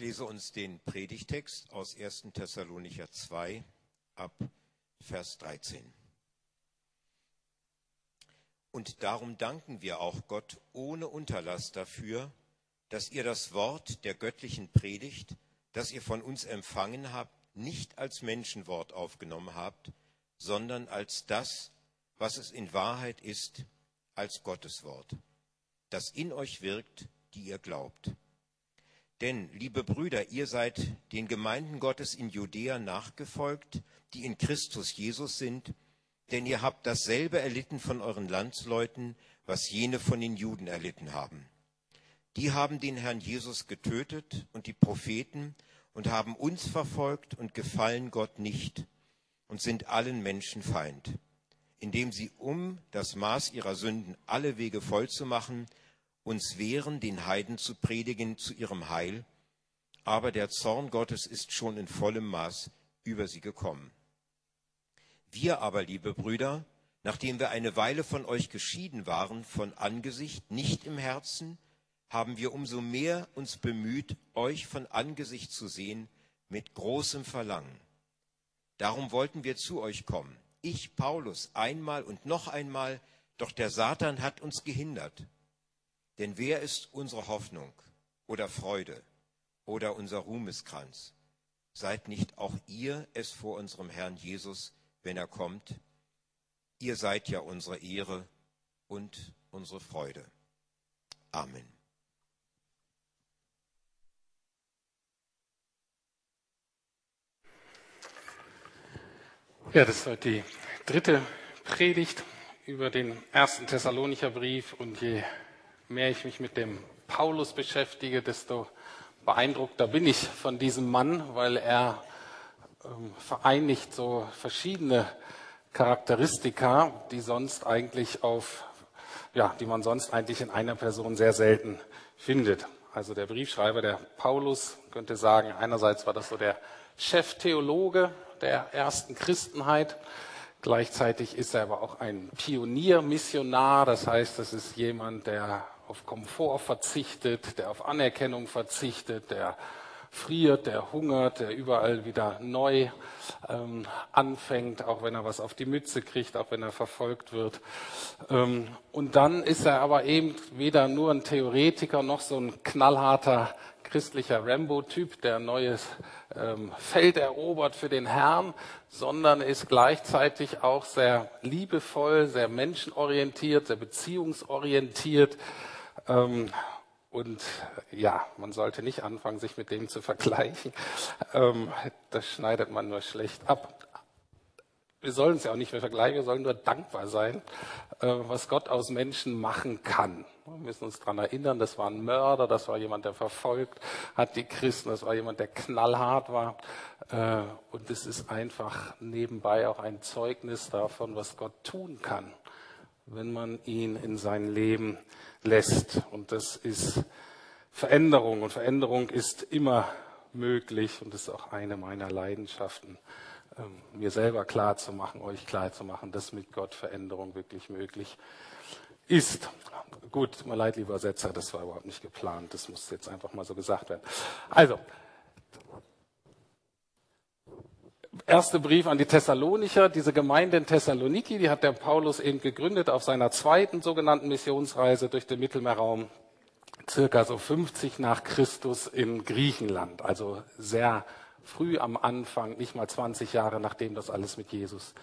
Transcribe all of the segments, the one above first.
lese uns den Predigtext aus 1. Thessalonicher 2 ab Vers 13. Und darum danken wir auch Gott ohne Unterlass dafür, dass ihr das Wort der göttlichen Predigt, das ihr von uns empfangen habt, nicht als Menschenwort aufgenommen habt, sondern als das, was es in Wahrheit ist, als Gottes Wort, das in euch wirkt, die ihr glaubt. Denn, liebe Brüder, ihr seid den Gemeinden Gottes in Judäa nachgefolgt, die in Christus Jesus sind, denn ihr habt dasselbe erlitten von euren Landsleuten, was jene von den Juden erlitten haben. Die haben den Herrn Jesus getötet und die Propheten und haben uns verfolgt und gefallen Gott nicht und sind allen Menschen Feind, indem sie, um das Maß ihrer Sünden alle Wege voll zu machen, uns wehren, den Heiden zu predigen zu ihrem Heil, aber der Zorn Gottes ist schon in vollem Maß über sie gekommen. Wir aber, liebe Brüder, nachdem wir eine Weile von euch geschieden waren, von Angesicht, nicht im Herzen, haben wir umso mehr uns bemüht, euch von Angesicht zu sehen, mit großem Verlangen. Darum wollten wir zu euch kommen. Ich, Paulus, einmal und noch einmal, doch der Satan hat uns gehindert. Denn wer ist unsere Hoffnung oder Freude oder unser Ruhmeskranz? Seid nicht auch ihr es vor unserem Herrn Jesus, wenn er kommt? Ihr seid ja unsere Ehre und unsere Freude. Amen. Ja, das ist heute die dritte Predigt über den ersten Thessalonicher Brief und je mehr ich mich mit dem Paulus beschäftige, desto beeindruckter bin ich von diesem Mann, weil er ähm, vereinigt so verschiedene Charakteristika, die sonst eigentlich auf, ja, die man sonst eigentlich in einer Person sehr selten findet. Also der Briefschreiber, der Paulus, könnte sagen, einerseits war das so der Cheftheologe der ersten Christenheit, Gleichzeitig ist er aber auch ein Pioniermissionar, das heißt, das ist jemand, der auf Komfort verzichtet, der auf Anerkennung verzichtet, der friert, der hungert, der überall wieder neu ähm, anfängt, auch wenn er was auf die Mütze kriegt, auch wenn er verfolgt wird. Ähm, und dann ist er aber eben weder nur ein Theoretiker noch so ein knallharter christlicher Rambo-Typ, der ein neues ähm, Feld erobert für den Herrn, sondern ist gleichzeitig auch sehr liebevoll, sehr menschenorientiert, sehr beziehungsorientiert. Ähm, und ja, man sollte nicht anfangen, sich mit dem zu vergleichen. Ähm, das schneidet man nur schlecht ab. Wir sollen es ja auch nicht mehr vergleichen, wir sollen nur dankbar sein, äh, was Gott aus Menschen machen kann. Wir müssen uns daran erinnern, das war ein Mörder, das war jemand, der verfolgt hat die Christen, das war jemand, der knallhart war. Äh, und es ist einfach nebenbei auch ein Zeugnis davon, was Gott tun kann, wenn man ihn in sein Leben lässt. Und das ist Veränderung. Und Veränderung ist immer möglich und ist auch eine meiner Leidenschaften, ähm, mir selber klar zu machen, euch klar zu machen, dass mit Gott Veränderung wirklich möglich ist. Gut, mir leid, lieber Setzer, das war überhaupt nicht geplant. Das muss jetzt einfach mal so gesagt werden. Also, erste Brief an die Thessalonicher, diese Gemeinde in Thessaloniki, die hat der Paulus eben gegründet auf seiner zweiten sogenannten Missionsreise durch den Mittelmeerraum, circa so 50 nach Christus in Griechenland, also sehr früh am Anfang, nicht mal 20 Jahre nachdem das alles mit Jesus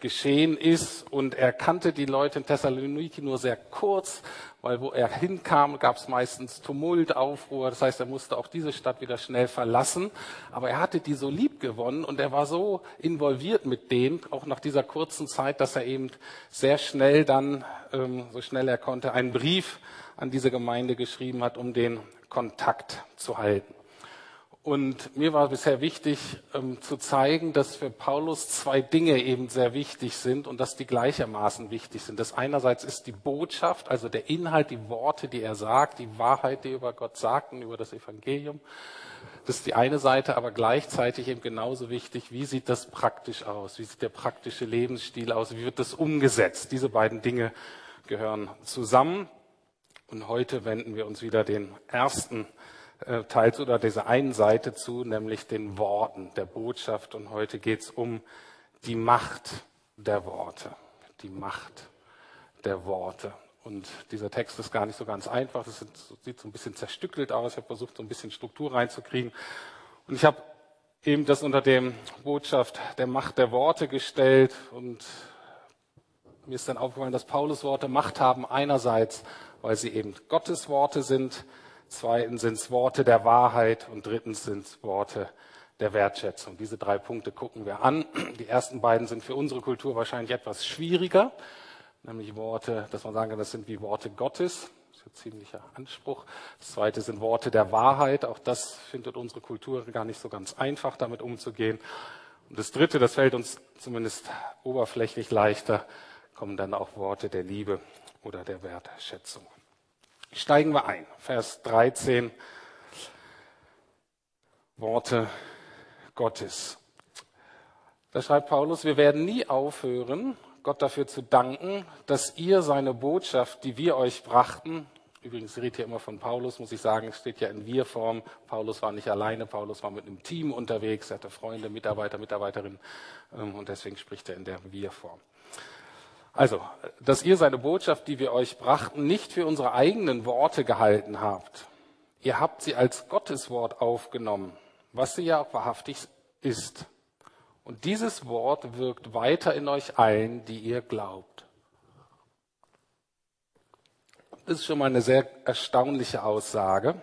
geschehen ist. Und er kannte die Leute in Thessaloniki nur sehr kurz, weil wo er hinkam, gab es meistens Tumult, Aufruhr. Das heißt, er musste auch diese Stadt wieder schnell verlassen. Aber er hatte die so lieb gewonnen und er war so involviert mit denen, auch nach dieser kurzen Zeit, dass er eben sehr schnell dann, ähm, so schnell er konnte, einen Brief an diese Gemeinde geschrieben hat, um den Kontakt zu halten. Und mir war bisher wichtig ähm, zu zeigen, dass für Paulus zwei Dinge eben sehr wichtig sind und dass die gleichermaßen wichtig sind. Das einerseits ist die Botschaft, also der Inhalt, die Worte, die er sagt, die Wahrheit, die er über Gott sagt und über das Evangelium. Das ist die eine Seite, aber gleichzeitig eben genauso wichtig, wie sieht das praktisch aus? Wie sieht der praktische Lebensstil aus? Wie wird das umgesetzt? Diese beiden Dinge gehören zusammen. Und heute wenden wir uns wieder den ersten teils oder dieser einen Seite zu, nämlich den Worten der Botschaft. Und heute geht es um die Macht der Worte. Die Macht der Worte. Und dieser Text ist gar nicht so ganz einfach. Das sieht so ein bisschen zerstückelt aus. Ich habe versucht, so ein bisschen Struktur reinzukriegen. Und ich habe eben das unter dem Botschaft der Macht der Worte gestellt. Und mir ist dann aufgefallen, dass Paulus Worte Macht haben. Einerseits, weil sie eben Gottes Worte sind. Zweitens sind es Worte der Wahrheit. Und drittens sind es Worte der Wertschätzung. Diese drei Punkte gucken wir an. Die ersten beiden sind für unsere Kultur wahrscheinlich etwas schwieriger, nämlich Worte, dass man sagen kann, das sind wie Worte Gottes. Das ist ein ziemlicher Anspruch. Das zweite sind Worte der Wahrheit. Auch das findet unsere Kultur gar nicht so ganz einfach, damit umzugehen. Und das dritte, das fällt uns zumindest oberflächlich leichter, kommen dann auch Worte der Liebe oder der Wertschätzung. Steigen wir ein. Vers 13. Worte Gottes. Da schreibt Paulus, wir werden nie aufhören, Gott dafür zu danken, dass ihr seine Botschaft, die wir euch brachten, übrigens redet hier immer von Paulus, muss ich sagen, es steht ja in Wir-Form. Paulus war nicht alleine, Paulus war mit einem Team unterwegs, er hatte Freunde, Mitarbeiter, Mitarbeiterinnen ähm, und deswegen spricht er in der Wir-Form. Also, dass ihr seine Botschaft, die wir euch brachten, nicht für unsere eigenen Worte gehalten habt. Ihr habt sie als Gottes Wort aufgenommen was sie ja auch wahrhaftig ist. Und dieses Wort wirkt weiter in euch ein, die ihr glaubt. Das ist schon mal eine sehr erstaunliche Aussage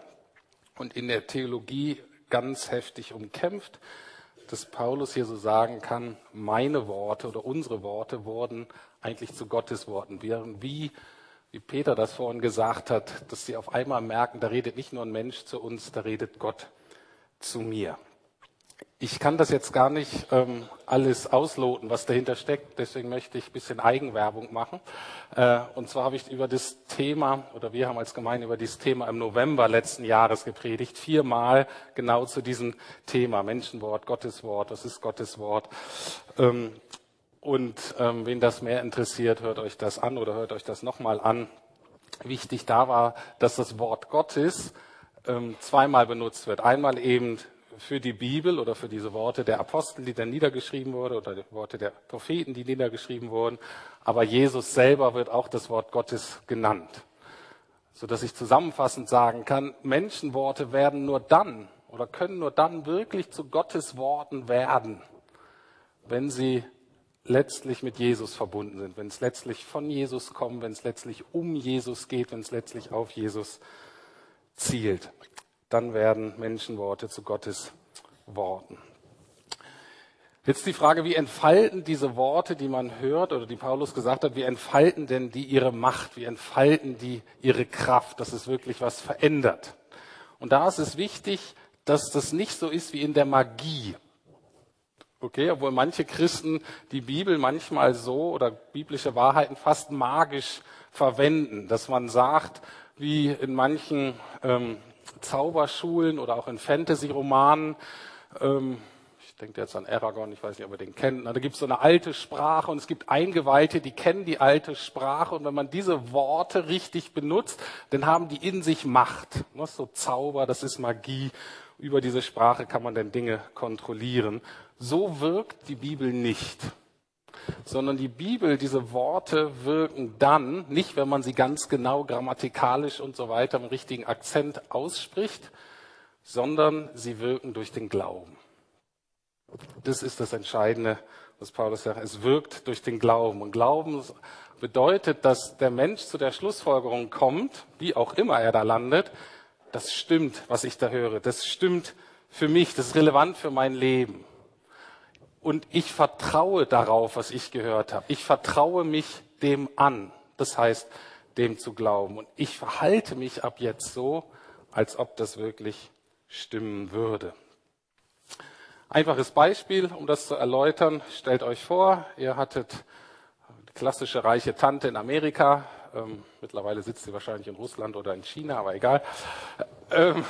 und in der Theologie ganz heftig umkämpft, dass Paulus hier so sagen kann, meine Worte oder unsere Worte wurden eigentlich zu Gottes Worten. Während wie, wie Peter das vorhin gesagt hat, dass sie auf einmal merken, da redet nicht nur ein Mensch zu uns, da redet Gott zu mir. Ich kann das jetzt gar nicht ähm, alles ausloten, was dahinter steckt. Deswegen möchte ich ein bisschen Eigenwerbung machen. Äh, und zwar habe ich über das Thema, oder wir haben als Gemeinde über dieses Thema im November letzten Jahres gepredigt. Viermal genau zu diesem Thema. Menschenwort, Gotteswort, was ist Gotteswort? Ähm, und ähm, wen das mehr interessiert, hört euch das an oder hört euch das nochmal an. Wichtig da war, dass das Wort Gottes ähm, zweimal benutzt wird. Einmal eben für die Bibel oder für diese Worte der Apostel, die dann niedergeschrieben wurden, oder die Worte der Propheten, die niedergeschrieben wurden. Aber Jesus selber wird auch das Wort Gottes genannt. So dass ich zusammenfassend sagen kann, Menschenworte werden nur dann oder können nur dann wirklich zu Gottes Worten werden, wenn sie letztlich mit Jesus verbunden sind, wenn es letztlich von Jesus kommt, wenn es letztlich um Jesus geht, wenn es letztlich auf Jesus zielt. Dann werden Menschenworte zu Gottes Worten. Jetzt die Frage, wie entfalten diese Worte, die man hört oder die Paulus gesagt hat, wie entfalten denn die ihre Macht, wie entfalten die ihre Kraft, dass es wirklich was verändert? Und da ist es wichtig, dass das nicht so ist wie in der Magie. Okay, obwohl manche Christen die Bibel manchmal so oder biblische Wahrheiten fast magisch verwenden, dass man sagt, wie in manchen ähm, Zauberschulen oder auch in Fantasy-Romanen. Ähm, ich denke jetzt an Aragorn, ich weiß nicht, ob ihr den kennt. Da gibt es so eine alte Sprache und es gibt Eingeweihte, die kennen die alte Sprache. Und wenn man diese Worte richtig benutzt, dann haben die in sich Macht. Das ist so Zauber, das ist Magie. Über diese Sprache kann man dann Dinge kontrollieren. So wirkt die Bibel nicht sondern die Bibel, diese Worte wirken dann, nicht wenn man sie ganz genau grammatikalisch und so weiter mit richtigen Akzent ausspricht, sondern sie wirken durch den Glauben. Das ist das Entscheidende, was Paulus sagt. Es wirkt durch den Glauben. Und Glauben bedeutet, dass der Mensch zu der Schlussfolgerung kommt, wie auch immer er da landet, das stimmt, was ich da höre. Das stimmt für mich, das ist relevant für mein Leben und ich vertraue darauf, was ich gehört habe. Ich vertraue mich dem an. Das heißt, dem zu glauben. Und ich verhalte mich ab jetzt so, als ob das wirklich stimmen würde. Einfaches Beispiel, um das zu erläutern. Stellt euch vor, ihr hattet eine klassische reiche Tante in Amerika. Ähm, mittlerweile sitzt sie wahrscheinlich in Russland oder in China, aber egal. Ähm,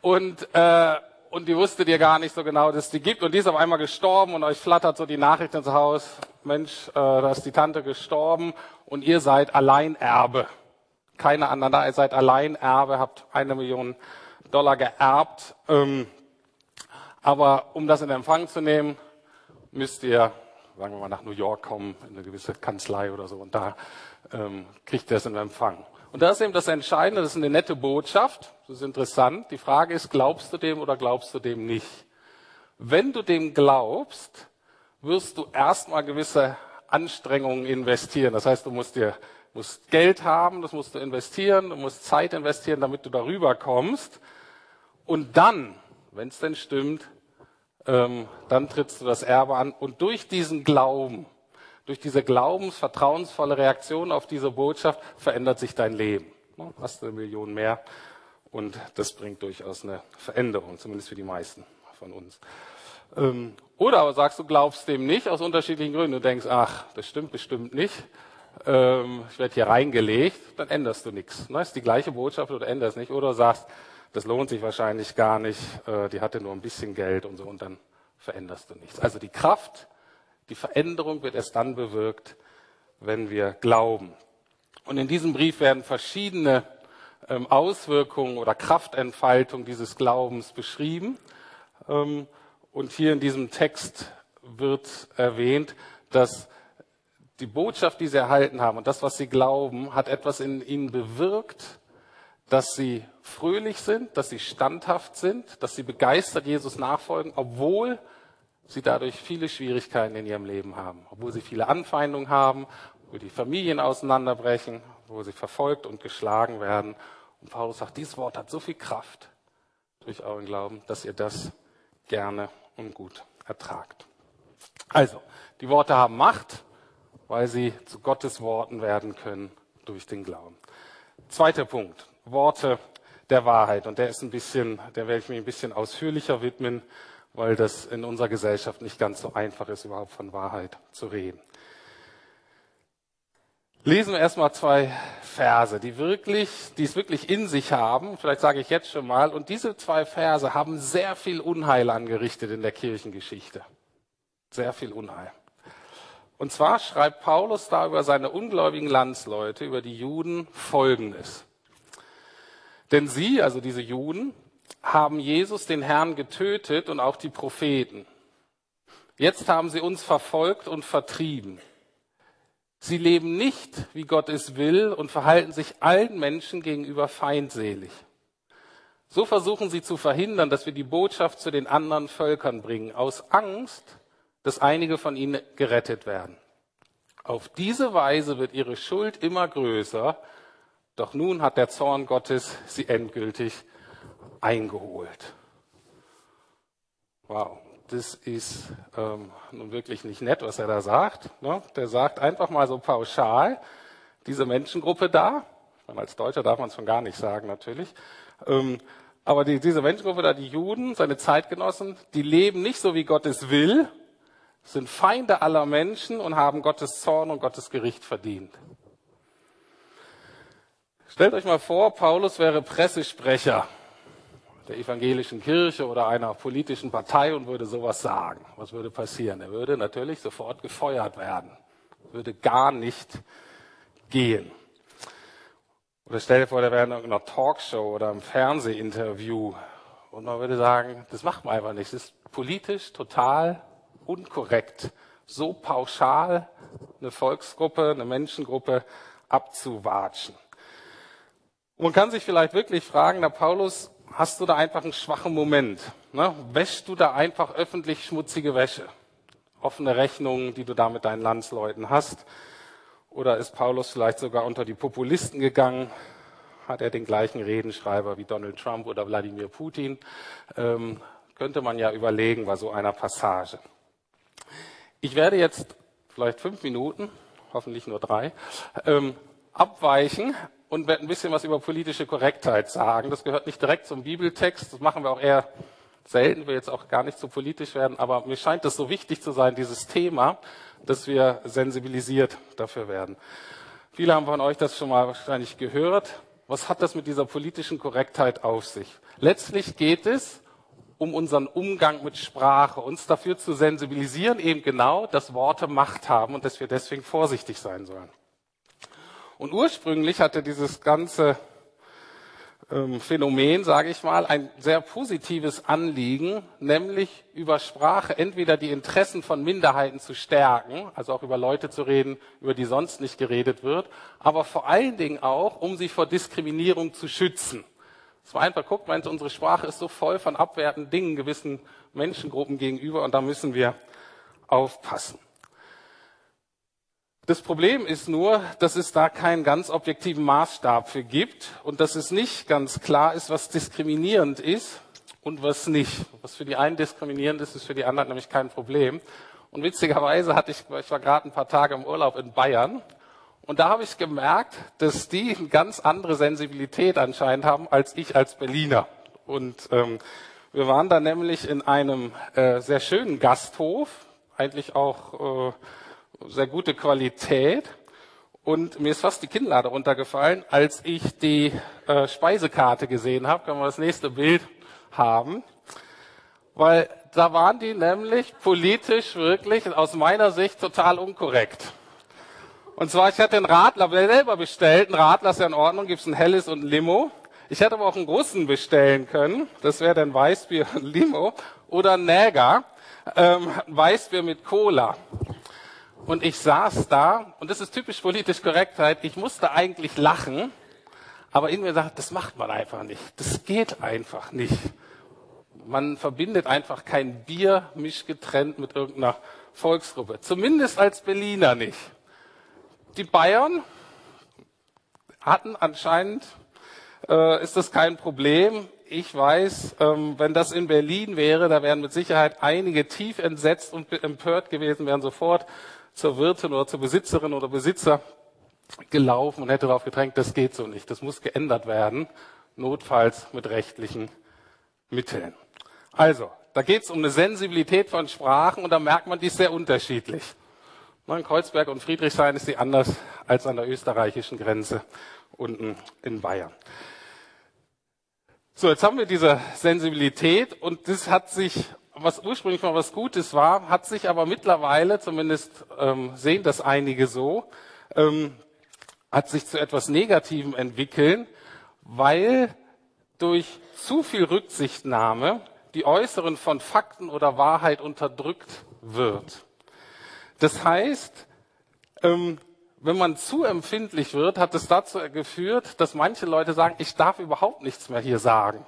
und äh, und die wusstet ihr gar nicht so genau, dass es die gibt. Und die ist auf einmal gestorben und euch flattert so die Nachricht ins Haus, Mensch, äh, da ist die Tante gestorben und ihr seid Alleinerbe. Keine anderen ihr seid Alleinerbe, habt eine Million Dollar geerbt. Ähm, aber um das in Empfang zu nehmen, müsst ihr, sagen wir mal, nach New York kommen, in eine gewisse Kanzlei oder so, und da ähm, kriegt ihr es in Empfang. Und das ist eben das Entscheidende, das ist eine nette Botschaft, das ist interessant. Die Frage ist, glaubst du dem oder glaubst du dem nicht? Wenn du dem glaubst, wirst du erstmal gewisse Anstrengungen investieren. Das heißt, du musst dir musst Geld haben, das musst du investieren, du musst Zeit investieren, damit du darüber kommst. Und dann, wenn es denn stimmt, ähm, dann trittst du das Erbe an. Und durch diesen Glauben, durch diese glaubensvertrauensvolle Reaktion auf diese Botschaft verändert sich dein Leben. Hast eine Million mehr und das bringt durchaus eine Veränderung, zumindest für die meisten von uns. Ähm, oder aber sagst du, glaubst dem nicht aus unterschiedlichen Gründen. Du denkst, ach, das stimmt bestimmt nicht. Ähm, ich werde hier reingelegt, dann änderst du nichts. Das ne, ist die gleiche Botschaft oder änderst nicht. Oder sagst, das lohnt sich wahrscheinlich gar nicht, äh, die hatte nur ein bisschen Geld und so und dann veränderst du nichts. Also die Kraft, die Veränderung wird erst dann bewirkt, wenn wir glauben. Und in diesem Brief werden verschiedene ähm, Auswirkungen oder Kraftentfaltung dieses Glaubens beschrieben. Ähm, und hier in diesem Text wird erwähnt, dass die Botschaft, die sie erhalten haben und das, was sie glauben, hat etwas in ihnen bewirkt, dass sie fröhlich sind, dass sie standhaft sind, dass sie begeistert Jesus nachfolgen, obwohl sie dadurch viele Schwierigkeiten in ihrem Leben haben, obwohl sie viele Anfeindungen haben, wo die Familien auseinanderbrechen, wo sie verfolgt und geschlagen werden. Und Paulus sagt, dieses Wort hat so viel Kraft durch euren Glauben, dass ihr das gerne und gut ertragt. Also, die Worte haben Macht, weil sie zu Gottes Worten werden können durch den Glauben. Zweiter Punkt, Worte der Wahrheit. Und der ist ein bisschen, der werde ich mir ein bisschen ausführlicher widmen, weil das in unserer Gesellschaft nicht ganz so einfach ist, überhaupt von Wahrheit zu reden. Lesen wir erstmal zwei Verse, die wirklich, die es wirklich in sich haben. Vielleicht sage ich jetzt schon mal. Und diese zwei Verse haben sehr viel Unheil angerichtet in der Kirchengeschichte. Sehr viel Unheil. Und zwar schreibt Paulus da über seine ungläubigen Landsleute, über die Juden, Folgendes. Denn sie, also diese Juden, haben Jesus, den Herrn, getötet und auch die Propheten. Jetzt haben sie uns verfolgt und vertrieben. Sie leben nicht, wie Gott es will, und verhalten sich allen Menschen gegenüber feindselig. So versuchen sie zu verhindern, dass wir die Botschaft zu den anderen Völkern bringen, aus Angst, dass einige von ihnen gerettet werden. Auf diese Weise wird ihre Schuld immer größer, doch nun hat der Zorn Gottes sie endgültig eingeholt. Wow das ist ähm, nun wirklich nicht nett, was er da sagt. Ne? Der sagt einfach mal so pauschal, diese Menschengruppe da, als Deutscher darf man es schon gar nicht sagen natürlich, ähm, aber die, diese Menschengruppe da, die Juden, seine Zeitgenossen, die leben nicht so, wie Gott es will, sind Feinde aller Menschen und haben Gottes Zorn und Gottes Gericht verdient. Stellt euch mal vor, Paulus wäre Pressesprecher der evangelischen Kirche oder einer politischen Partei und würde sowas sagen. Was würde passieren? Er würde natürlich sofort gefeuert werden. Würde gar nicht gehen. Oder stell dir vor, der wäre in irgendeiner Talkshow oder im Fernsehinterview und man würde sagen, das macht man einfach nicht. Das ist politisch total unkorrekt, so pauschal eine Volksgruppe, eine Menschengruppe abzuwatschen. Und man kann sich vielleicht wirklich fragen, der Paulus hast du da einfach einen schwachen Moment. Ne? Wäschst du da einfach öffentlich schmutzige Wäsche? Offene Rechnungen, die du da mit deinen Landsleuten hast? Oder ist Paulus vielleicht sogar unter die Populisten gegangen? Hat er den gleichen Redenschreiber wie Donald Trump oder Wladimir Putin? Ähm, könnte man ja überlegen bei so einer Passage. Ich werde jetzt vielleicht fünf Minuten, hoffentlich nur drei, ähm, abweichen und werde ein bisschen was über politische Korrektheit sagen. Das gehört nicht direkt zum Bibeltext, das machen wir auch eher selten, wir jetzt auch gar nicht so politisch werden, aber mir scheint es so wichtig zu sein, dieses Thema, dass wir sensibilisiert dafür werden. Viele haben von euch das schon mal wahrscheinlich gehört. Was hat das mit dieser politischen Korrektheit auf sich? Letztlich geht es um unseren Umgang mit Sprache, uns dafür zu sensibilisieren, eben genau, dass Worte Macht haben und dass wir deswegen vorsichtig sein sollen. Und ursprünglich hatte dieses ganze ähm, Phänomen, sage ich mal, ein sehr positives Anliegen, nämlich über Sprache entweder die Interessen von Minderheiten zu stärken, also auch über Leute zu reden, über die sonst nicht geredet wird, aber vor allen Dingen auch, um sie vor Diskriminierung zu schützen. Es war einfach, guckt, meint, unsere Sprache ist so voll von abwertenden Dingen gewissen Menschengruppen gegenüber und da müssen wir aufpassen. Das Problem ist nur, dass es da keinen ganz objektiven Maßstab für gibt und dass es nicht ganz klar ist, was diskriminierend ist und was nicht. Was für die einen diskriminierend ist, ist für die anderen nämlich kein Problem. Und witzigerweise hatte ich, ich war gerade ein paar Tage im Urlaub in Bayern und da habe ich gemerkt, dass die eine ganz andere Sensibilität anscheinend haben als ich als Berliner. Und ähm, wir waren da nämlich in einem äh, sehr schönen Gasthof, eigentlich auch äh, sehr gute Qualität. Und mir ist fast die Kinnlade runtergefallen, als ich die äh, Speisekarte gesehen habe. Können wir das nächste Bild haben? Weil da waren die nämlich politisch wirklich aus meiner Sicht total unkorrekt. Und zwar, ich hatte einen Radler selber bestellt. Ein Radler ist ja in Ordnung, gibt es ein helles und ein Limo. Ich hätte aber auch einen großen bestellen können. Das wäre dann Weißbier und Limo. Oder ein Näger, ähm, Weißbier mit Cola. Und ich saß da, und das ist typisch politisch Korrektheit, ich musste eigentlich lachen, aber in mir sagt, das macht man einfach nicht. Das geht einfach nicht. Man verbindet einfach kein Bier mischgetrennt mit irgendeiner Volksgruppe. Zumindest als Berliner nicht. Die Bayern hatten anscheinend, äh, ist das kein Problem. Ich weiß, ähm, wenn das in Berlin wäre, da wären mit Sicherheit einige tief entsetzt und empört gewesen, wären sofort zur Wirtin oder zur Besitzerin oder Besitzer gelaufen und hätte darauf gedrängt, das geht so nicht. Das muss geändert werden, notfalls mit rechtlichen Mitteln. Also, da geht es um eine Sensibilität von Sprachen und da merkt man, die sehr unterschiedlich. In Kreuzberg und Friedrichshain ist sie anders als an der österreichischen Grenze unten in Bayern. So, jetzt haben wir diese Sensibilität und das hat sich was ursprünglich mal was Gutes war, hat sich aber mittlerweile, zumindest ähm, sehen das einige so, ähm, hat sich zu etwas Negativem entwickeln, weil durch zu viel Rücksichtnahme die Äußeren von Fakten oder Wahrheit unterdrückt wird. Das heißt, ähm, wenn man zu empfindlich wird, hat es dazu geführt, dass manche Leute sagen, ich darf überhaupt nichts mehr hier sagen.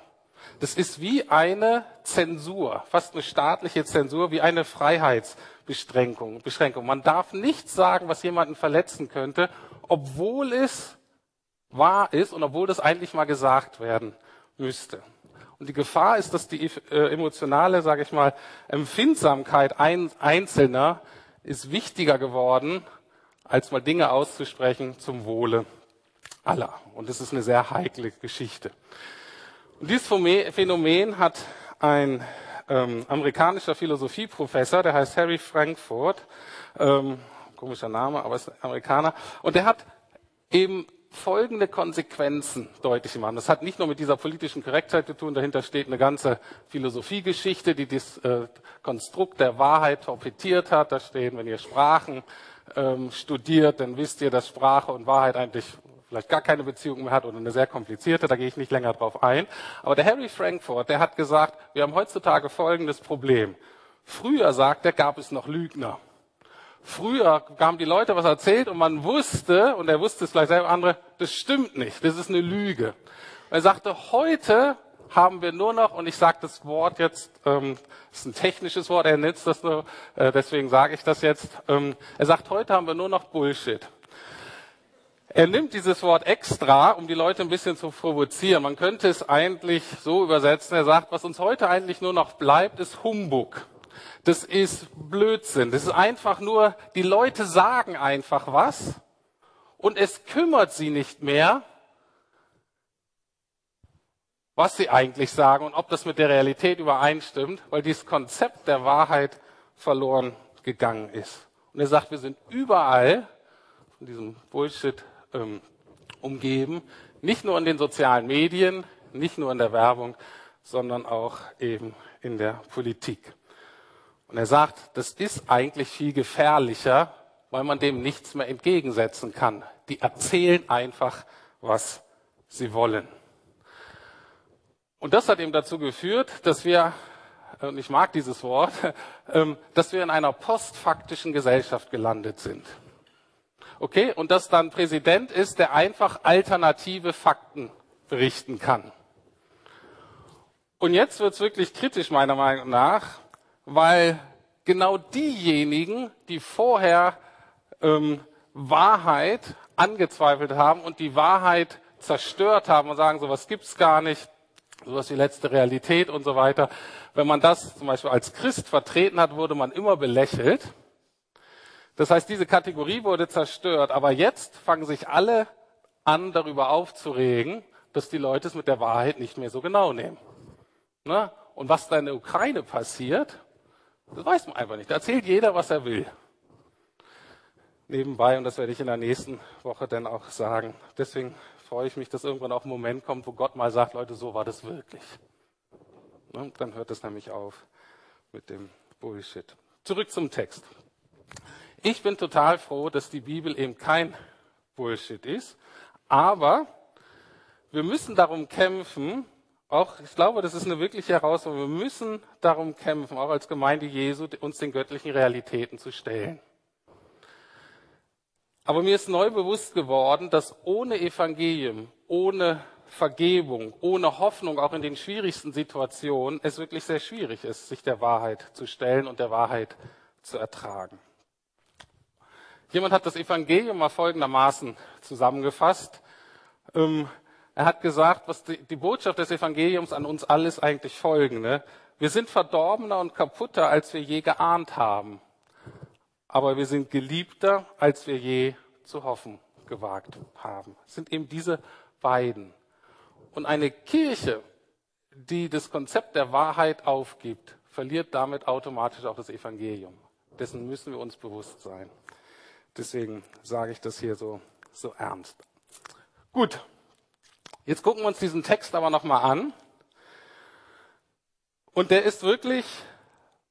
Das ist wie eine Zensur, fast eine staatliche Zensur, wie eine Freiheitsbeschränkung. Beschränkung. Man darf nichts sagen, was jemanden verletzen könnte, obwohl es wahr ist und obwohl das eigentlich mal gesagt werden müsste. Und die Gefahr ist, dass die äh, emotionale, sage ich mal, Empfindsamkeit ein, Einzelner ist wichtiger geworden, als mal Dinge auszusprechen zum Wohle aller. Und das ist eine sehr heikle Geschichte. Und dieses Phänomen hat ein ähm, amerikanischer Philosophieprofessor, der heißt Harry Frankfurt, ähm, komischer Name, aber ist Amerikaner, und der hat eben folgende Konsequenzen deutlich gemacht. Das hat nicht nur mit dieser politischen Korrektheit zu tun, dahinter steht eine ganze Philosophiegeschichte, die das äh, Konstrukt der Wahrheit torpediert hat. Da stehen, wenn ihr Sprachen ähm, studiert, dann wisst ihr, dass Sprache und Wahrheit eigentlich vielleicht gar keine Beziehung mehr hat oder eine sehr komplizierte, da gehe ich nicht länger drauf ein. Aber der Harry Frankfurt, der hat gesagt, wir haben heutzutage folgendes Problem. Früher, sagt er, gab es noch Lügner. Früher haben die Leute was erzählt und man wusste, und er wusste es vielleicht selber andere, das stimmt nicht, das ist eine Lüge. er sagte, heute haben wir nur noch, und ich sage das Wort jetzt, ähm, ist ein technisches Wort, er nennt das so, äh, deswegen sage ich das jetzt, ähm, er sagt, heute haben wir nur noch Bullshit. Er nimmt dieses Wort extra, um die Leute ein bisschen zu provozieren. Man könnte es eigentlich so übersetzen. Er sagt, was uns heute eigentlich nur noch bleibt, ist Humbug. Das ist Blödsinn. Das ist einfach nur, die Leute sagen einfach was und es kümmert sie nicht mehr, was sie eigentlich sagen und ob das mit der Realität übereinstimmt, weil dieses Konzept der Wahrheit verloren gegangen ist. Und er sagt, wir sind überall von diesem Bullshit ähm, umgeben. Nicht nur in den sozialen Medien, nicht nur in der Werbung, sondern auch eben in der Politik. Und er sagt, das ist eigentlich viel gefährlicher, weil man dem nichts mehr entgegensetzen kann. Die erzählen einfach, was sie wollen. Und das hat eben dazu geführt, dass wir, und ich mag dieses Wort, ähm, dass wir in einer postfaktischen Gesellschaft gelandet sind. Okay? Und dass dann Präsident ist, der einfach alternative Fakten berichten kann. Und jetzt wird's wirklich kritisch meiner Meinung nach, weil genau diejenigen, die vorher ähm, Wahrheit angezweifelt haben und die Wahrheit zerstört haben und sagen, sowas gibt's gar nicht, sowas wie letzte Realität und so weiter. Wenn man das zum Beispiel als Christ vertreten hat, wurde man immer belächelt. Das heißt, diese Kategorie wurde zerstört, aber jetzt fangen sich alle an, darüber aufzuregen, dass die Leute es mit der Wahrheit nicht mehr so genau nehmen. Ne? Und was da in der Ukraine passiert, das weiß man einfach nicht. Da erzählt jeder, was er will. Nebenbei, und das werde ich in der nächsten Woche dann auch sagen. Deswegen freue ich mich, dass irgendwann auch ein Moment kommt, wo Gott mal sagt, Leute, so war das wirklich. Ne? Dann hört es nämlich auf mit dem Bullshit. Zurück zum Text. Ich bin total froh, dass die Bibel eben kein Bullshit ist, aber wir müssen darum kämpfen, auch, ich glaube, das ist eine wirkliche Herausforderung. Wir müssen darum kämpfen, auch als Gemeinde Jesu, uns den göttlichen Realitäten zu stellen. Aber mir ist neu bewusst geworden, dass ohne Evangelium, ohne Vergebung, ohne Hoffnung, auch in den schwierigsten Situationen, es wirklich sehr schwierig ist, sich der Wahrheit zu stellen und der Wahrheit zu ertragen. Jemand hat das Evangelium mal folgendermaßen zusammengefasst. Ähm, er hat gesagt, was die, die Botschaft des Evangeliums an uns alles eigentlich folgende. Wir sind verdorbener und kaputter, als wir je geahnt haben. Aber wir sind geliebter, als wir je zu hoffen gewagt haben. Es sind eben diese beiden. Und eine Kirche, die das Konzept der Wahrheit aufgibt, verliert damit automatisch auch das Evangelium. Dessen müssen wir uns bewusst sein. Deswegen sage ich das hier so, so ernst. Gut, Jetzt gucken wir uns diesen Text aber nochmal an. Und der ist wirklich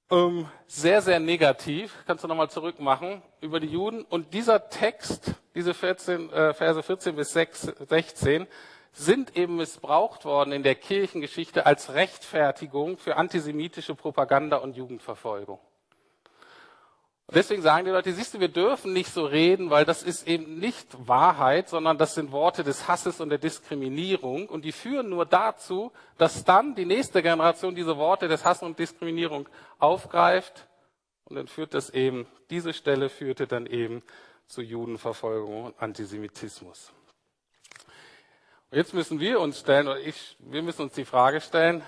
ähm, sehr, sehr negativ. Kannst du nochmal zurückmachen über die Juden. Und dieser Text, diese 14, äh, Verse 14 bis 6, 16, sind eben missbraucht worden in der Kirchengeschichte als Rechtfertigung für antisemitische Propaganda und Jugendverfolgung. Und deswegen sagen die Leute, siehst du, wir dürfen nicht so reden, weil das ist eben nicht Wahrheit, sondern das sind Worte des Hasses und der Diskriminierung. Und die führen nur dazu, dass dann die nächste Generation diese Worte des Hasses und Diskriminierung aufgreift. Und dann führt das eben, diese Stelle führte dann eben zu Judenverfolgung und Antisemitismus. Und jetzt müssen wir uns stellen, oder ich, wir müssen uns die Frage stellen,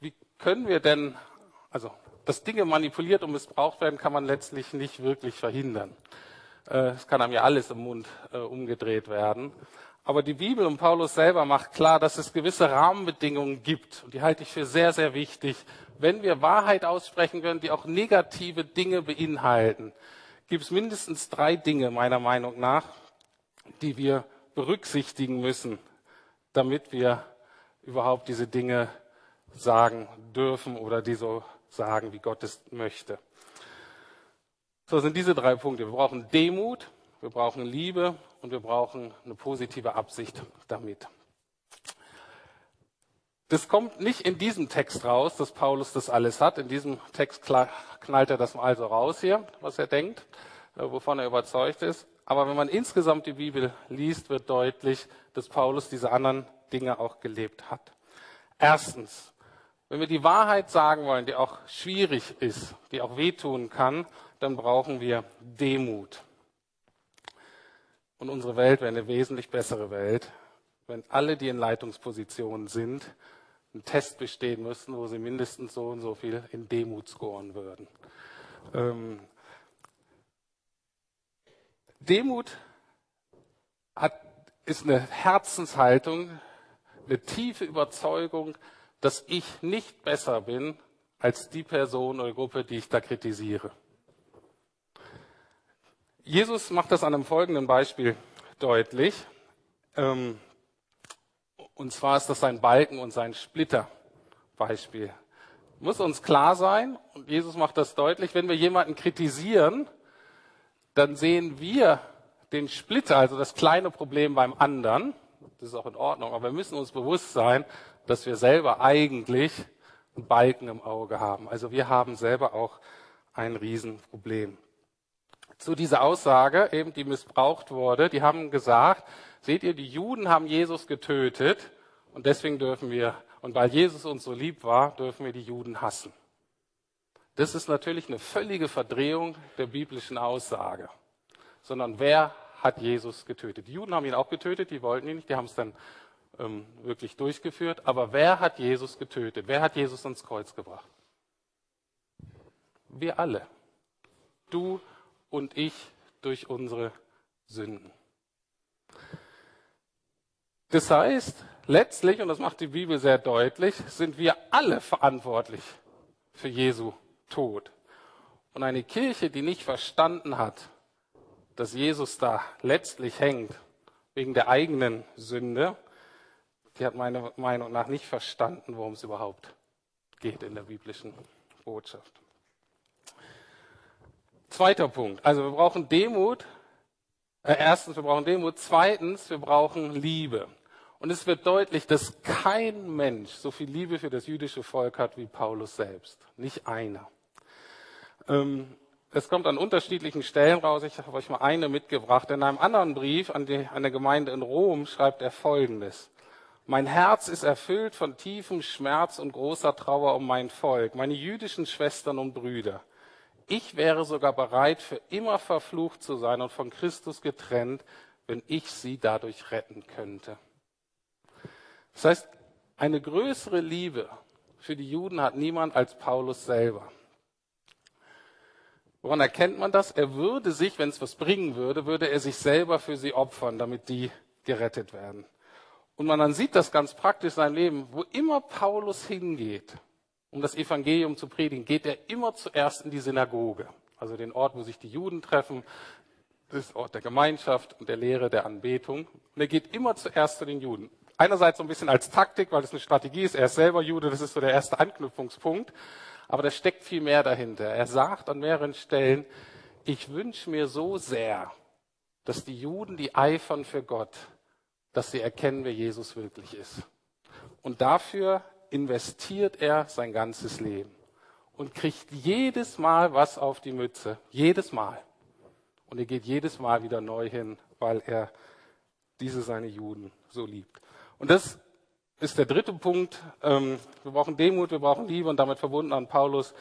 wie können wir denn, also dass Dinge manipuliert und missbraucht werden, kann man letztlich nicht wirklich verhindern. Äh, es kann einem ja alles im Mund äh, umgedreht werden. Aber die Bibel und Paulus selber macht klar, dass es gewisse Rahmenbedingungen gibt. Und die halte ich für sehr, sehr wichtig. Wenn wir Wahrheit aussprechen können, die auch negative Dinge beinhalten, gibt es mindestens drei Dinge meiner Meinung nach, die wir berücksichtigen müssen, damit wir überhaupt diese Dinge sagen dürfen oder die so sagen, wie Gott es möchte. So sind diese drei Punkte. Wir brauchen Demut, wir brauchen Liebe und wir brauchen eine positive Absicht damit. Das kommt nicht in diesem Text raus, dass Paulus das alles hat. In diesem Text knallt er das also raus hier, was er denkt, äh, wovon er überzeugt ist. Aber wenn man insgesamt die Bibel liest, wird deutlich, dass Paulus diese anderen Dinge auch gelebt hat. Erstens, wenn wir die Wahrheit sagen wollen, die auch schwierig ist, die auch wehtun kann, dann brauchen wir Demut. Und unsere Welt wäre eine wesentlich bessere Welt, wenn alle, die in Leitungspositionen sind, einen Test bestehen müssten, wo sie mindestens so und so viel in Demut scoren würden. Ähm, Demut hat, ist eine Herzenshaltung, eine tiefe Überzeugung, dass ich nicht besser bin als die Person oder Gruppe, die ich da kritisiere. Jesus macht das an einem folgenden Beispiel deutlich. Ähm, und zwar ist das sein Balken und sein Splitter-Beispiel. Muss uns klar sein, und Jesus macht das deutlich, wenn wir jemanden kritisieren, dann sehen wir den Splitter, also das kleine Problem beim anderen, Das ist auch in Ordnung. Aber wir müssen uns bewusst sein, dass wir selber eigentlich einen Balken im Auge haben. Also wir haben selber auch ein Riesenproblem. Zu dieser Aussage, eben die missbraucht wurde, die haben gesagt, seht ihr, die Juden haben Jesus getötet und deswegen dürfen wir, und weil Jesus uns so lieb war, dürfen wir die Juden hassen. Das ist natürlich eine völlige Verdrehung der biblischen Aussage. Sondern wer hat Jesus getötet? Die Juden haben ihn auch getötet, die wollten ihn nicht, die haben es dann ähm, wirklich durchgeführt. Aber wer hat Jesus getötet? Wer hat Jesus ans Kreuz gebracht? Wir alle. Du und ich durch unsere Sünden. Das heißt, letztlich, und das macht die Bibel sehr deutlich, sind wir alle verantwortlich für Jesu Tod. Und eine Kirche, die nicht verstanden hat, dass Jesus da letztlich hängt, wegen der eigenen Sünde, die hat meiner Meinung nach nicht verstanden, worum es überhaupt geht in der biblischen Botschaft. Zweiter Punkt. Also wir brauchen Demut. Äh, erstens, wir brauchen Demut. Zweitens, wir brauchen Liebe. Und es wird deutlich, dass kein Mensch so viel Liebe für das jüdische Volk hat wie Paulus selbst. Nicht einer. Ähm, es kommt an unterschiedlichen Stellen raus. Ich habe euch mal eine mitgebracht. In einem anderen Brief an, die, an der Gemeinde in Rom schreibt er Folgendes. Mein Herz ist erfüllt von tiefem Schmerz und großer Trauer um mein Volk, meine jüdischen Schwestern und Brüder. Ich wäre sogar bereit, für immer verflucht zu sein und von Christus getrennt, wenn ich sie dadurch retten könnte. Das heißt, eine größere Liebe für die Juden hat niemand als Paulus selber. Woran erkennt man das? Er würde sich, wenn es was bringen würde, würde er sich selber für sie opfern, damit die gerettet werden. Und man dann sieht das ganz praktisch in seinem Leben, wo immer Paulus hingeht, um das Evangelium zu predigen, geht er immer zuerst in die Synagoge, also den Ort, wo sich die Juden treffen, das Ort der Gemeinschaft und der Lehre der Anbetung. Und er geht immer zuerst zu den Juden. Einerseits so ein bisschen als Taktik, weil das eine Strategie ist. Er ist selber Jude, das ist so der erste Anknüpfungspunkt. Aber da steckt viel mehr dahinter. Er sagt an mehreren Stellen, ich wünsche mir so sehr, dass die Juden, die eifern für Gott, dass sie erkennen, wer Jesus wirklich ist. Und dafür investiert er sein ganzes Leben und kriegt jedes Mal was auf die Mütze. Jedes Mal. Und er geht jedes Mal wieder neu hin, weil er diese seine Juden so liebt. Und das ist der dritte Punkt. Ähm, wir brauchen Demut, wir brauchen Liebe und damit verbunden an Paulus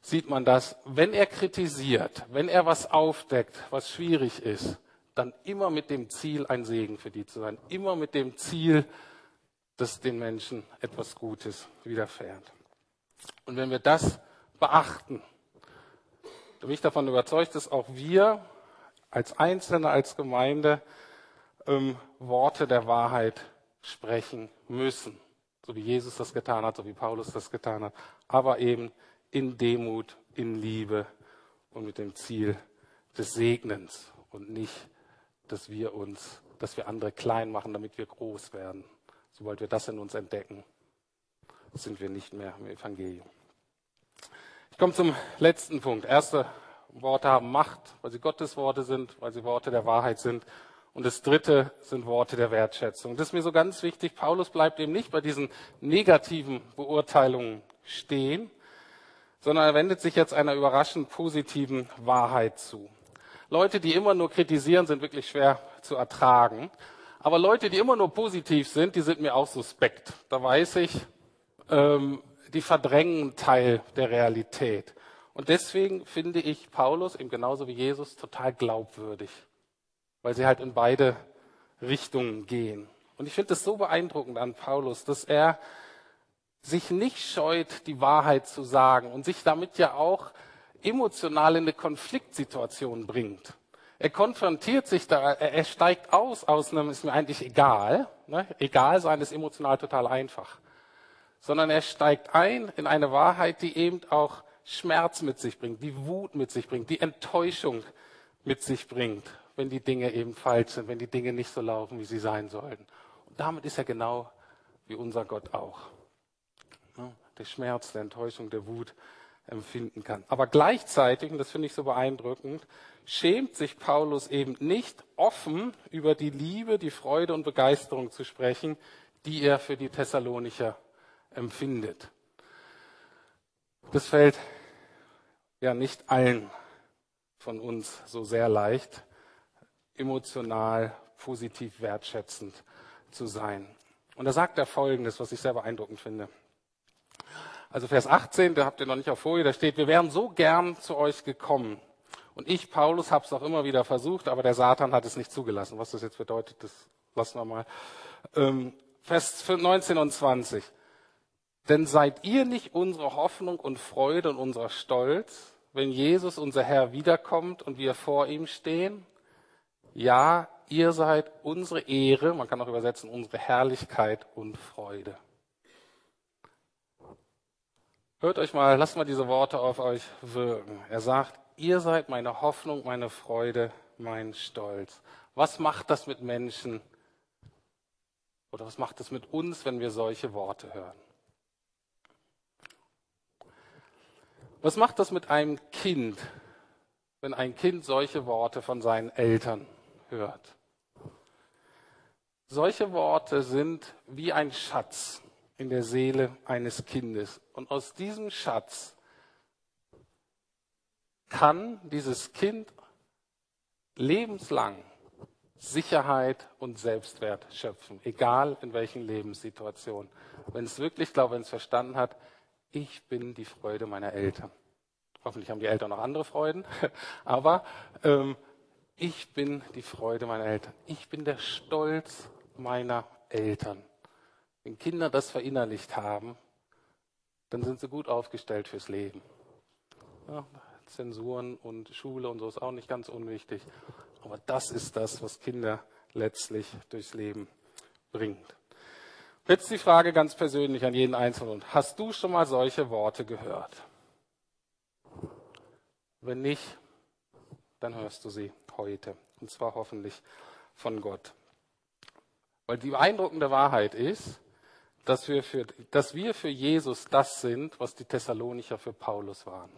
sieht man das, wenn er kritisiert, wenn er was aufdeckt, was schwierig ist, dann immer mit dem Ziel, ein Segen für die zu sein. Immer mit dem Ziel, dass den Menschen etwas Gutes widerfährt. Und wenn wir das beachten, dann bin ich davon überzeugt, dass auch wir als Einzelne, als Gemeinde ähm, Worte der Wahrheit sprechen müssen. So wie Jesus das getan hat, so wie Paulus das getan hat. Aber eben in Demut, in Liebe und mit dem Ziel des Segnens und nicht, dass wir uns, dass wir andere klein machen, damit wir groß werden. Sobald wir das in uns entdecken, sind wir nicht mehr im Evangelium. Ich komme zum letzten Punkt. Erste Worte haben Macht, weil sie Gottes Worte sind, weil sie Worte der Wahrheit sind. Und das dritte sind Worte der Wertschätzung. Das ist mir so ganz wichtig. Paulus bleibt eben nicht bei diesen negativen Beurteilungen stehen, sondern er wendet sich jetzt einer überraschend positiven Wahrheit zu. Leute, die immer nur kritisieren, sind wirklich schwer zu ertragen. Aber Leute, die immer nur positiv sind, die sind mir auch suspekt. Da weiß ich, ähm, die verdrängen Teil der Realität. Und deswegen finde ich Paulus, eben genauso wie Jesus, total glaubwürdig weil sie halt in beide Richtungen gehen. Und ich finde es so beeindruckend an Paulus, dass er sich nicht scheut, die Wahrheit zu sagen und sich damit ja auch emotional in eine Konfliktsituation bringt. Er konfrontiert sich da, er steigt aus aus einem, ist mir eigentlich egal. Ne? Egal sein ist emotional total einfach. Sondern er steigt ein in eine Wahrheit, die eben auch Schmerz mit sich bringt, die Wut mit sich bringt, die Enttäuschung mit sich bringt wenn die Dinge eben falsch sind, wenn die Dinge nicht so laufen, wie sie sein sollten. Und damit ist er genau wie unser Gott auch. Der Schmerz, der Enttäuschung, der Wut empfinden kann. Aber gleichzeitig, und das finde ich so beeindruckend, schämt sich Paulus eben nicht offen über die Liebe, die Freude und Begeisterung zu sprechen, die er für die Thessalonicher empfindet. Das fällt ja nicht allen von uns so sehr leicht, emotional, positiv wertschätzend zu sein. Und da sagt er Folgendes, was ich sehr beeindruckend finde. Also Vers 18, da habt ihr noch nicht auf Folie, da steht, wir wären so gern zu euch gekommen. Und ich, Paulus, habe es auch immer wieder versucht, aber der Satan hat es nicht zugelassen. Was das jetzt bedeutet, das lassen wir mal. Ähm, Vers 19 und 20. Denn seid ihr nicht unsere Hoffnung und Freude und unser Stolz, wenn Jesus, unser Herr, wiederkommt und wir vor ihm stehen? Ja, ihr seid unsere Ehre, man kann auch übersetzen, unsere Herrlichkeit und Freude. Hört euch mal, lasst mal diese Worte auf euch wirken. Er sagt, ihr seid meine Hoffnung, meine Freude, mein Stolz. Was macht das mit Menschen oder was macht das mit uns, wenn wir solche Worte hören? Was macht das mit einem Kind, wenn ein Kind solche Worte von seinen Eltern hört? Solche Worte sind wie ein Schatz in der Seele eines Kindes. Und aus diesem Schatz kann dieses Kind lebenslang Sicherheit und Selbstwert schöpfen, egal in welchen Lebenssituationen. Wenn es wirklich, glaube wenn es verstanden hat, ich bin die Freude meiner Eltern. Hoffentlich haben die Eltern noch andere Freuden, aber ähm, ich bin die Freude meiner Eltern. Ich bin der Stolz meiner Eltern. Wenn Kinder das verinnerlicht haben, dann sind sie gut aufgestellt fürs Leben. Ja, Zensuren und Schule und so ist auch nicht ganz unwichtig. Aber das ist das, was Kinder letztlich durchs Leben bringt. Jetzt die Frage ganz persönlich an jeden Einzelnen. Hast du schon mal solche Worte gehört? Wenn nicht, dann hörst du sie heute. Und zwar hoffentlich von Gott. Weil die beeindruckende Wahrheit ist, dass wir, für, dass wir für Jesus das sind, was die Thessalonicher für Paulus waren.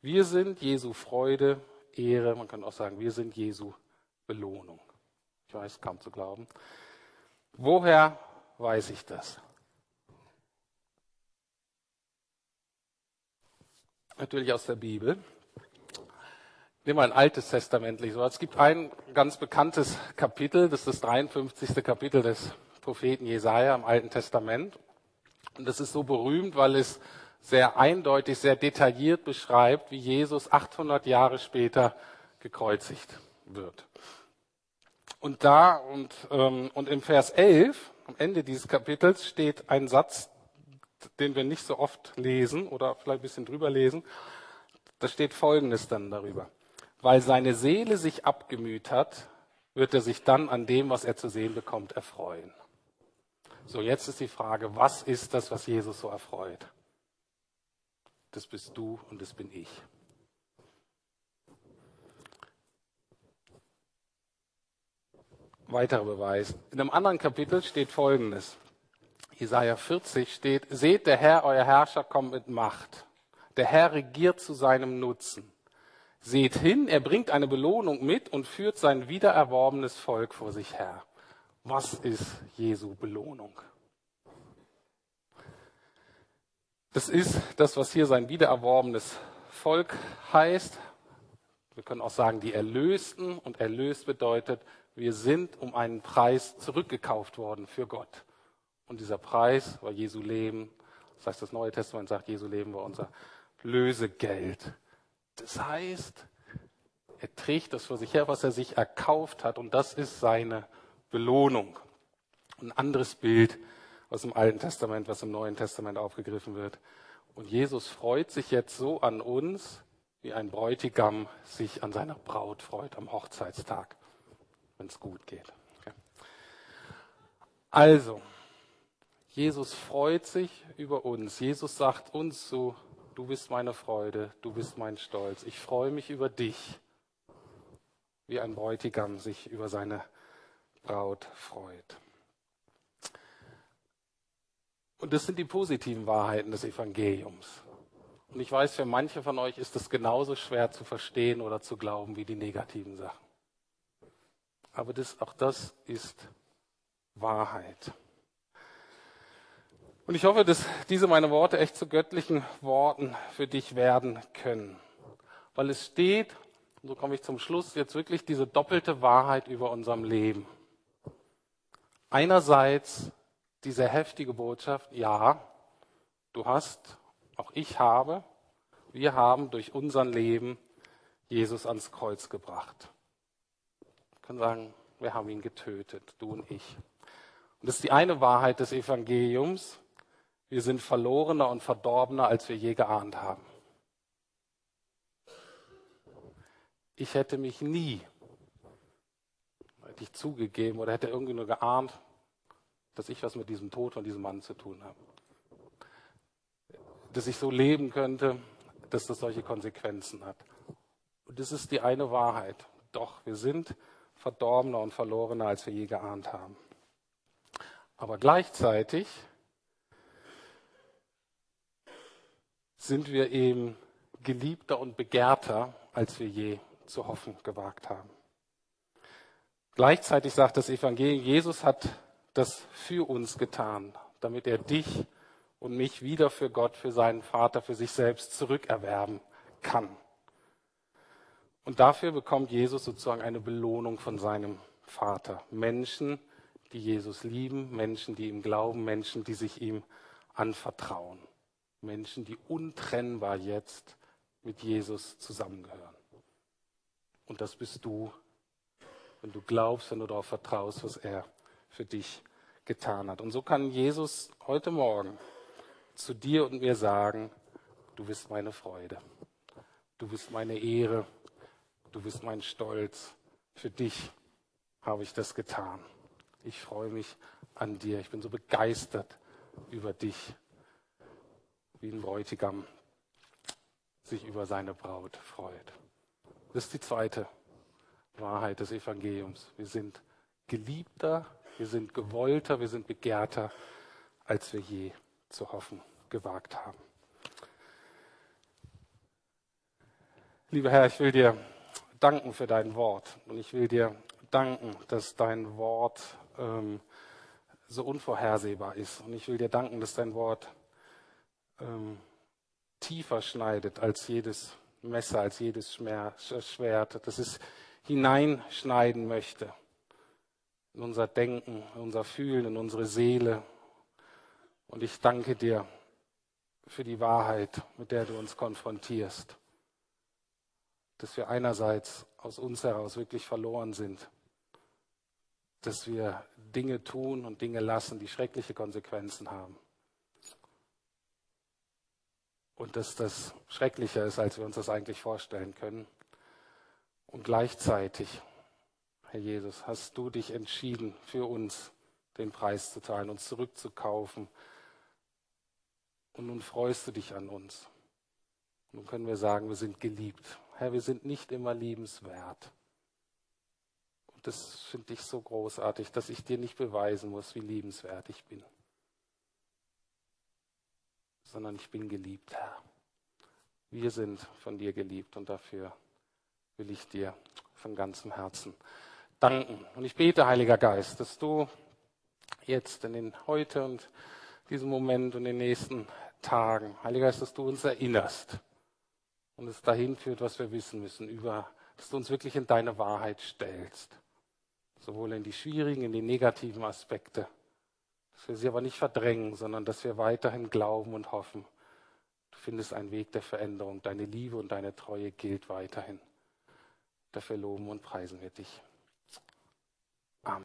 Wir sind Jesu Freude, Ehre, man kann auch sagen, wir sind Jesu Belohnung. Ich weiß, kaum zu glauben. Woher weiß ich das? Natürlich aus der Bibel. Nehmen wir ein altes Testamentlich. Es gibt ein ganz bekanntes Kapitel, das ist das 53. Kapitel des Propheten Jesaja im Alten Testament. Und das ist so berühmt, weil es sehr eindeutig, sehr detailliert beschreibt, wie Jesus 800 Jahre später gekreuzigt wird. Und da und, ähm, und im Vers 11, am Ende dieses Kapitels, steht ein Satz, den wir nicht so oft lesen oder vielleicht ein bisschen drüber lesen. Da steht Folgendes dann darüber. Weil seine Seele sich abgemüht hat, wird er sich dann an dem, was er zu sehen bekommt, erfreuen. So, jetzt ist die Frage, was ist das, was Jesus so erfreut? Das bist du und das bin ich. Weiterer Beweis. In einem anderen Kapitel steht Folgendes. Jesaja 40 steht, seht, der Herr, euer Herrscher, kommt mit Macht. Der Herr regiert zu seinem Nutzen. Seht hin, er bringt eine Belohnung mit und führt sein wiedererworbenes Volk vor sich her. Was ist Jesu Belohnung? Das ist das, was hier sein wiedererworbenes Volk heißt. Wir können auch sagen, die Erlösten. Und erlöst bedeutet, wir sind um einen Preis zurückgekauft worden für Gott. Und dieser Preis war Jesu Leben. Das heißt, das Neue Testament sagt, Jesu Leben war unser Lösegeld. Das heißt, er trägt das vor sich her, was er sich erkauft hat. Und das ist seine Belohnung. Ein anderes Bild aus dem Alten Testament, was im Neuen Testament aufgegriffen wird. Und Jesus freut sich jetzt so an uns, wie ein Bräutigam sich an seiner Braut freut am Hochzeitstag, wenn es gut geht. Okay. Also, Jesus freut sich über uns. Jesus sagt uns so, du bist meine Freude, du bist mein Stolz. Ich freue mich über dich, wie ein Bräutigam sich über seine Braut freut. Und das sind die positiven Wahrheiten des Evangeliums. Und ich weiß, für manche von euch ist es genauso schwer zu verstehen oder zu glauben wie die negativen Sachen. Aber das, auch das ist Wahrheit. Und ich hoffe, dass diese meine Worte echt zu göttlichen Worten für dich werden können. Weil es steht, und so komme ich zum Schluss, jetzt wirklich diese doppelte Wahrheit über unserem Leben. Einerseits diese heftige Botschaft, ja, du hast, auch ich habe, wir haben durch unser Leben Jesus ans Kreuz gebracht. Wir können sagen, wir haben ihn getötet, du und ich. Und das ist die eine Wahrheit des Evangeliums. Wir sind verlorener und verdorbener, als wir je geahnt haben. Ich hätte mich nie, hätte zugegeben oder hätte irgendwie nur geahnt, dass ich was mit diesem Tod von diesem Mann zu tun habe. Dass ich so leben könnte, dass das solche Konsequenzen hat. Und das ist die eine Wahrheit. Doch, wir sind verdorbener und verlorener, als wir je geahnt haben. Aber gleichzeitig sind wir eben geliebter und begehrter, als wir je zu hoffen gewagt haben. Gleichzeitig sagt das Evangelium, Jesus hat das für uns getan, damit er dich und mich wieder für Gott, für seinen Vater, für sich selbst zurückerwerben kann. Und dafür bekommt Jesus sozusagen eine Belohnung von seinem Vater. Menschen, die Jesus lieben, Menschen, die ihm glauben, Menschen, die sich ihm anvertrauen. Menschen, die untrennbar jetzt mit Jesus zusammengehören. Und das bist du, wenn du glaubst, wenn du darauf vertraust, was er für dich getan hat. Und so kann Jesus heute Morgen zu dir und mir sagen, du bist meine Freude, du bist meine Ehre, du bist mein Stolz. Für dich habe ich das getan. Ich freue mich an dir. Ich bin so begeistert über dich wie ein Bräutigam sich über seine Braut freut. Das ist die zweite Wahrheit des Evangeliums. Wir sind geliebter, wir sind gewollter, wir sind begehrter, als wir je zu hoffen gewagt haben. Lieber Herr, ich will dir danken für dein Wort und ich will dir danken, dass dein Wort ähm, so unvorhersehbar ist. Und ich will dir danken, dass dein Wort ähm, tiefer schneidet als jedes Messer, als jedes Schwert, dass es hineinschneiden möchte in unser Denken, in unser Fühlen, in unsere Seele. Und ich danke dir für die Wahrheit, mit der du uns konfrontierst, dass wir einerseits aus uns heraus wirklich verloren sind, dass wir Dinge tun und Dinge lassen, die schreckliche Konsequenzen haben und dass das schrecklicher ist, als wir uns das eigentlich vorstellen können. Und gleichzeitig, Herr Jesus, hast du dich entschieden, für uns den Preis zu zahlen, uns zurückzukaufen. Und nun freust du dich an uns. Nun können wir sagen, wir sind geliebt. Herr, wir sind nicht immer liebenswert. Und das finde ich so großartig, dass ich dir nicht beweisen muss, wie liebenswert ich bin sondern ich bin geliebt, Herr. Wir sind von dir geliebt und dafür will ich dir von ganzem Herzen danken. Und ich bete, Heiliger Geist, dass du jetzt in den heute und diesem Moment und in den nächsten Tagen, Heiliger Geist, dass du uns erinnerst und es dahin führt, was wir wissen müssen, über, dass du uns wirklich in deine Wahrheit stellst. Sowohl in die schwierigen, in die negativen Aspekte, dass wir sie aber nicht verdrängen, sondern dass wir weiterhin glauben und hoffen. Du findest einen Weg der Veränderung. Deine Liebe und deine Treue gilt weiterhin. Dafür loben und preisen wir dich.